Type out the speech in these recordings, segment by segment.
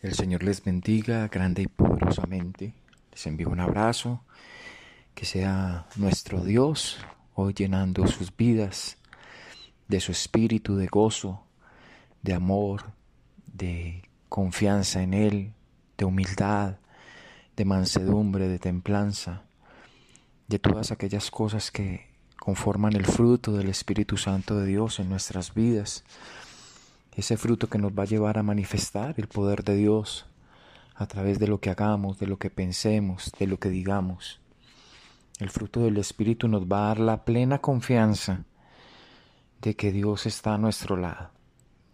El Señor les bendiga grande y poderosamente. Les envío un abrazo. Que sea nuestro Dios hoy llenando sus vidas de su espíritu de gozo, de amor, de confianza en Él, de humildad, de mansedumbre, de templanza, de todas aquellas cosas que conforman el fruto del Espíritu Santo de Dios en nuestras vidas ese fruto que nos va a llevar a manifestar el poder de Dios a través de lo que hagamos, de lo que pensemos, de lo que digamos. El fruto del Espíritu nos va a dar la plena confianza de que Dios está a nuestro lado,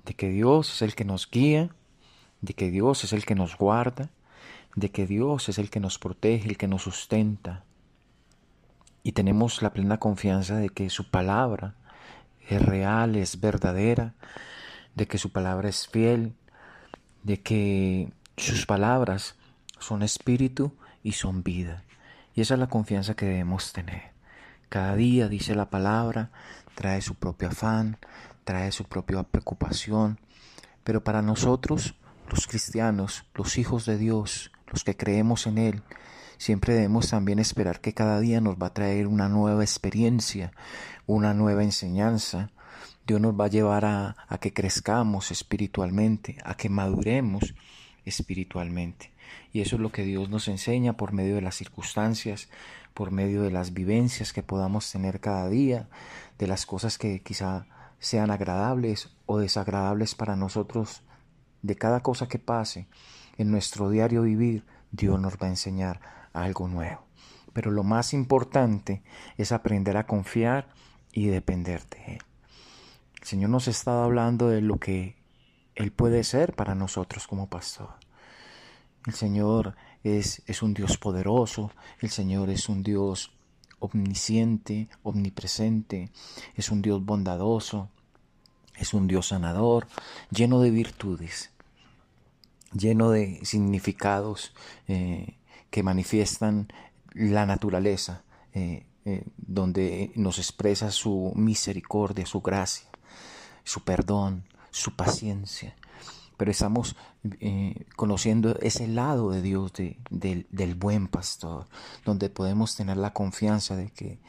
de que Dios es el que nos guía, de que Dios es el que nos guarda, de que Dios es el que nos protege, el que nos sustenta. Y tenemos la plena confianza de que su palabra es real, es verdadera, de que su palabra es fiel, de que sus palabras son espíritu y son vida. Y esa es la confianza que debemos tener. Cada día, dice la palabra, trae su propio afán, trae su propia preocupación. Pero para nosotros, los cristianos, los hijos de Dios, los que creemos en Él, siempre debemos también esperar que cada día nos va a traer una nueva experiencia, una nueva enseñanza, Dios nos va a llevar a, que crezcamos espiritualmente, a que maduremos espiritualmente. Y eso es lo que Dios nos enseña por medio de las circunstancias, por medio de las vivencias que podamos tener cada día, de las cosas que quizá sean agradables o desagradables para nosotros, de cada cosa que pase en nuestro diario vivir, Dios nos va a enseñar algo nuevo. Pero lo más importante es aprender a confiar y depender de Él. El Señor nos está hablando de lo que Él puede ser para nosotros como pastor. El Señor es, es un Dios poderoso, el Señor es un Dios omnisciente, omnipresente, es un Dios bondadoso, es un Dios sanador, lleno de virtudes, lleno de significados eh, que manifiestan la naturaleza, eh, eh, donde nos expresa su misericordia, su gracia su perdón, su paciencia. Pero estamos eh, conociendo ese lado de Dios, del buen pastor, donde podemos tener la confianza de que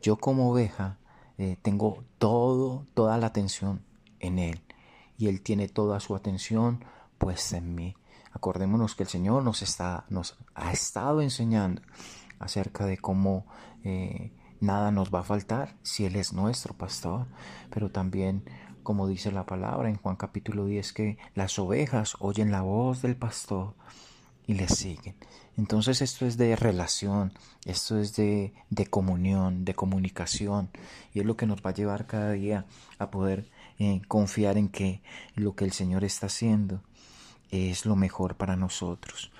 yo como oveja eh, tengo todo, toda la atención en Él y Él tiene toda su atención puesta en mí. Acordémonos que el Señor nos, está, nos ha estado enseñando acerca de cómo eh, nada nos va a faltar si Él es nuestro pastor, pero también como dice la palabra en Juan capítulo 10, que las ovejas oyen la voz del pastor y le siguen. Entonces esto es de relación, esto es de, de, comunión, de comunicación, y es lo que nos va a llevar cada día a poder eh, confiar en que lo que el Señor está haciendo es lo mejor para nosotros.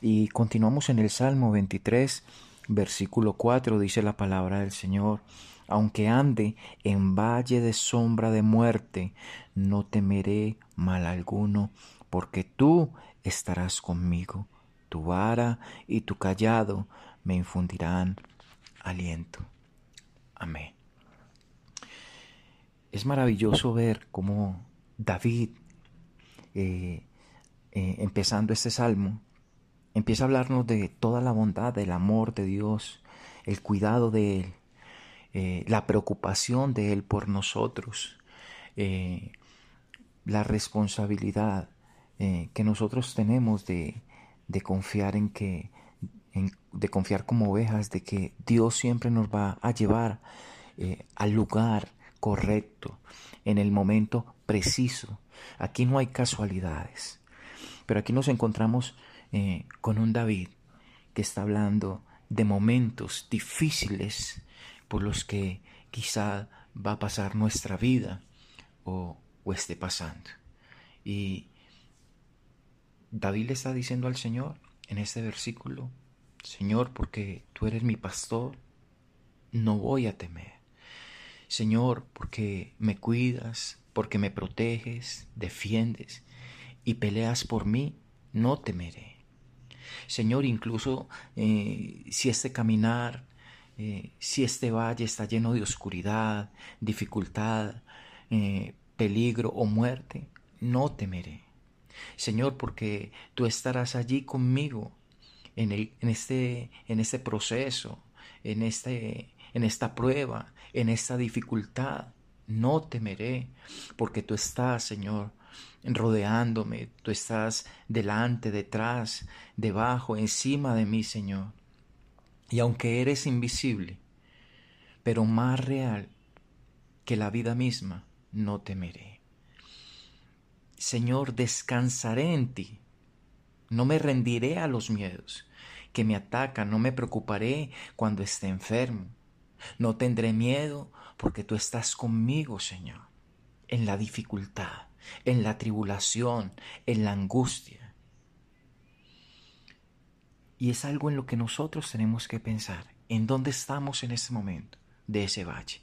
Y continuamos en el Salmo 23, versículo 4, dice la palabra del Señor aunque ande en valle de sombra de muerte, no temeré mal alguno, porque tú estarás conmigo, tu vara y tu callado me infundirán aliento. Amén. Es maravilloso ver cómo David, eh, eh, empezando este salmo, empieza a hablarnos de toda la bondad, del amor de Dios, el cuidado de Él, eh, la preocupación de Él por nosotros, eh, la responsabilidad eh, que nosotros tenemos de, confiar en que, de confiar como ovejas, de que Dios siempre nos va a llevar al lugar correcto, en el momento preciso. Aquí no hay casualidades, pero aquí nos encontramos con un David que está hablando de momentos difíciles por los que quizá va a pasar nuestra vida o, esté pasando. Y David le está diciendo al Señor en este versículo, Señor, porque tú eres mi pastor, no voy a temer. Señor, porque me cuidas, porque me proteges, defiendes y peleas por mí, no temeré. Señor, incluso eh, si este caminar eh, si este valle está lleno de oscuridad, dificultad, eh, peligro o muerte, no temeré. Señor, porque tú estarás allí conmigo en, este, este proceso, este, en esta prueba, en esta dificultad. No temeré, porque tú estás, Señor, rodeándome, tú estás delante, detrás, debajo, encima de mí, Señor. Y aunque eres invisible, pero más real que la vida misma, no temeré. Señor, descansaré en ti. No me rendiré a los miedos que me atacan, no me preocuparé cuando esté enfermo. No tendré miedo porque tú estás conmigo, Señor, en la dificultad, en la tribulación, en la angustia. Y es algo en lo que nosotros tenemos que pensar, en dónde estamos en ese momento de ese valle.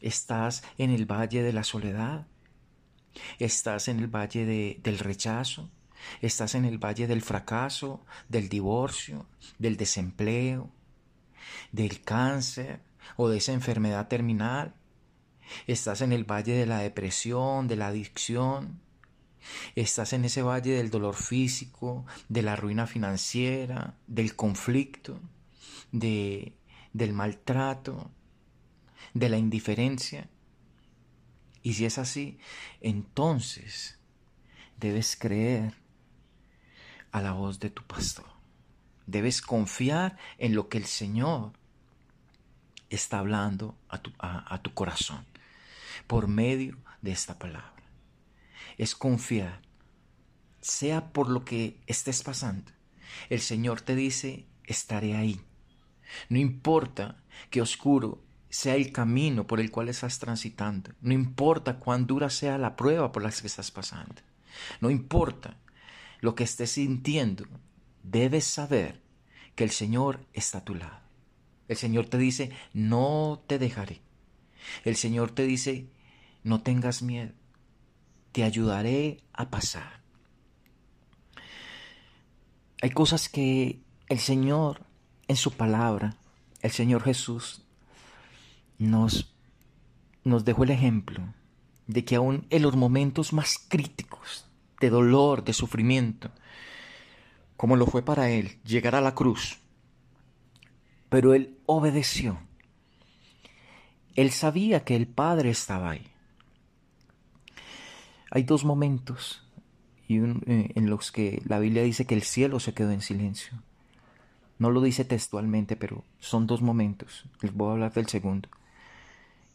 ¿Estás en el valle de la soledad? ¿Estás en el valle de, del rechazo? ¿Estás en el valle del fracaso, del divorcio, del desempleo, del cáncer o de esa enfermedad terminal? ¿Estás en el valle de la depresión, de la adicción? ¿Estás en ese valle del dolor físico, de la ruina financiera, del conflicto, de, del maltrato, de la indiferencia. Y si es así, entonces debes creer a la voz de tu pastor. Debes confiar en lo que el Señor está hablando a tu, a tu corazón por medio de esta palabra. Es confiar, sea por lo que estés pasando. El Señor te dice, estaré ahí. No importa que oscuro sea el camino por el cual estás transitando. No importa cuán dura sea la prueba por la que estás pasando. No importa lo que estés sintiendo. Debes saber que el Señor está a tu lado. El Señor te dice, no te dejaré. El Señor te dice, no tengas miedo. Te ayudaré a pasar. Hay cosas que el Señor en su palabra, el Señor Jesús nos, nos dejó el ejemplo de que aún en los momentos más críticos de dolor, de sufrimiento, como lo fue para él llegar a la cruz, pero él obedeció. Él sabía que el Padre estaba ahí. Hay dos momentos eh, en los que la Biblia dice que el cielo se quedó en silencio. No lo dice textualmente, pero son dos momentos. Les voy a hablar del segundo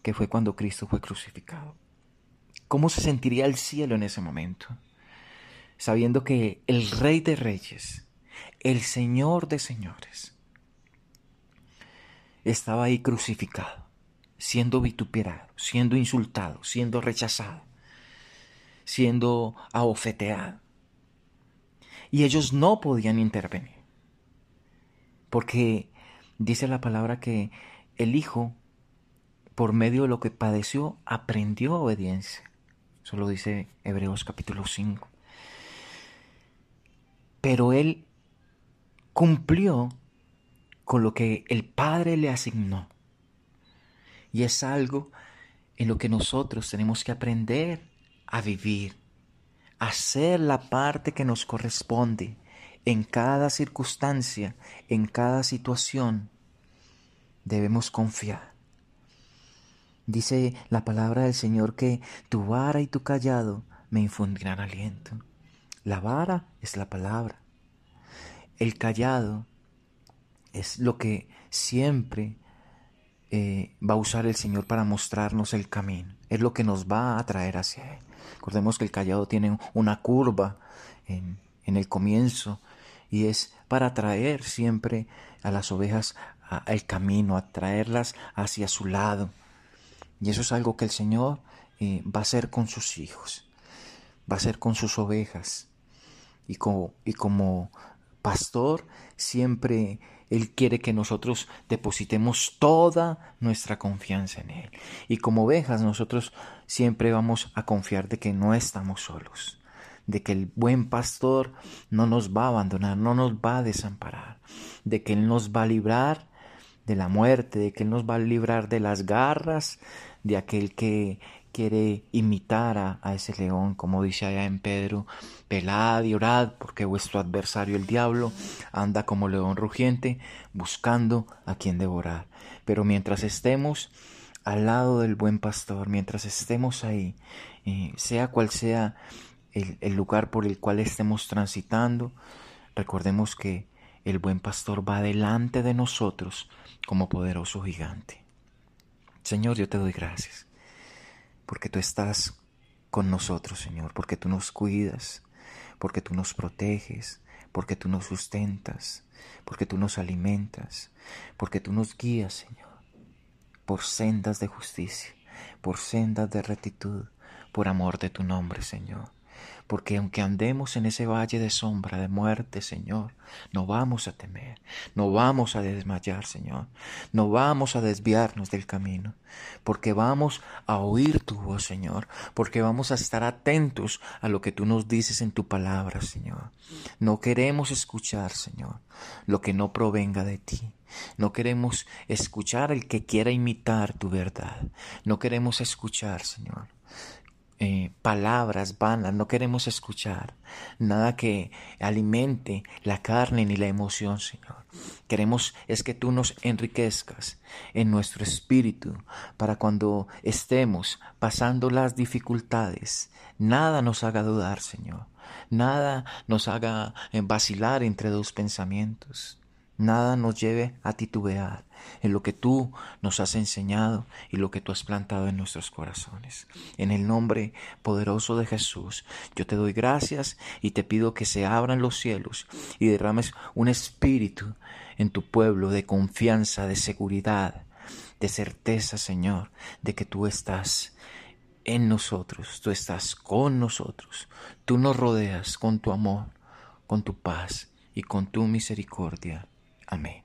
que fue cuando Cristo fue crucificado. ¿Cómo se sentiría el cielo en ese momento? Sabiendo que el Rey de Reyes, el Señor de Señores, estaba ahí crucificado, siendo vituperado, siendo insultado, siendo rechazado, siendo abofeteado. Y ellos no podían intervenir, porque dice la palabra que el Hijo por medio de lo que padeció, aprendió obediencia. Eso lo dice Hebreos capítulo 5. Pero él cumplió con lo que el Padre le asignó. Y es algo en lo que nosotros tenemos que aprender a vivir, a hacer la parte que nos corresponde en cada circunstancia, en cada situación. Debemos confiar Dice la palabra del Señor que tu vara y tu callado me infundirán aliento. La vara es la palabra. El callado es lo que siempre eh, va a usar el Señor para mostrarnos el camino. Es lo que nos va a traer hacia Él. Recordemos que el callado tiene una curva en, el comienzo y es para traer siempre a las ovejas al camino, a traerlas hacia su lado. Y eso es algo que el Señor eh, va a hacer con sus hijos, va a hacer con sus ovejas. Y como pastor, siempre Él quiere que nosotros depositemos toda nuestra confianza en Él. Y como ovejas, nosotros siempre vamos a confiar de que no estamos solos de que el buen pastor no nos va a abandonar, no nos va a desamparar, de que Él nos va a librar de la muerte, de que Él nos va a librar de las garras de aquel que, quiere imitar a, ese león, como dice allá en Pedro, pelad y orad, porque vuestro adversario el diablo anda como león rugiente, buscando a quien devorar. Pero mientras estemos al lado del buen pastor, mientras estemos ahí, eh, sea cual sea el, el lugar por el cual estemos transitando, recordemos que el buen pastor va delante de nosotros como poderoso gigante. Señor, yo te doy gracias, porque tú estás con nosotros, Señor, porque tú nos cuidas, porque tú nos proteges, porque tú nos sustentas, porque tú nos alimentas, porque tú nos guías, Señor, por sendas de justicia, por sendas de rectitud, por amor de tu nombre, Señor porque aunque andemos en ese valle de sombra de muerte, Señor, no vamos a temer, no vamos a desmayar, Señor, no vamos a desviarnos del camino, porque vamos a oír tu voz, Señor, porque vamos a estar atentos a lo que tú nos dices en tu palabra, Señor. No queremos escuchar, Señor, lo que no provenga de ti. No queremos escuchar el que quiera imitar tu verdad. No queremos escuchar, Señor, eh, palabras vanas, no queremos escuchar nada que alimente la carne ni la emoción, Señor. Queremos es que tú nos enriquezcas en nuestro espíritu para cuando estemos pasando las dificultades, nada nos haga dudar, Señor. Nada nos haga eh, vacilar entre dos pensamientos. Nada nos lleve a titubear en lo que tú nos has enseñado y lo que tú has plantado en nuestros corazones. En el nombre poderoso de Jesús, yo te doy gracias y te pido que se abran los cielos y derrames un espíritu en tu pueblo de confianza, de seguridad, de certeza, Señor, de que tú estás en nosotros, tú estás con nosotros, tú nos rodeas con tu amor, con tu paz y con tu misericordia. Amém.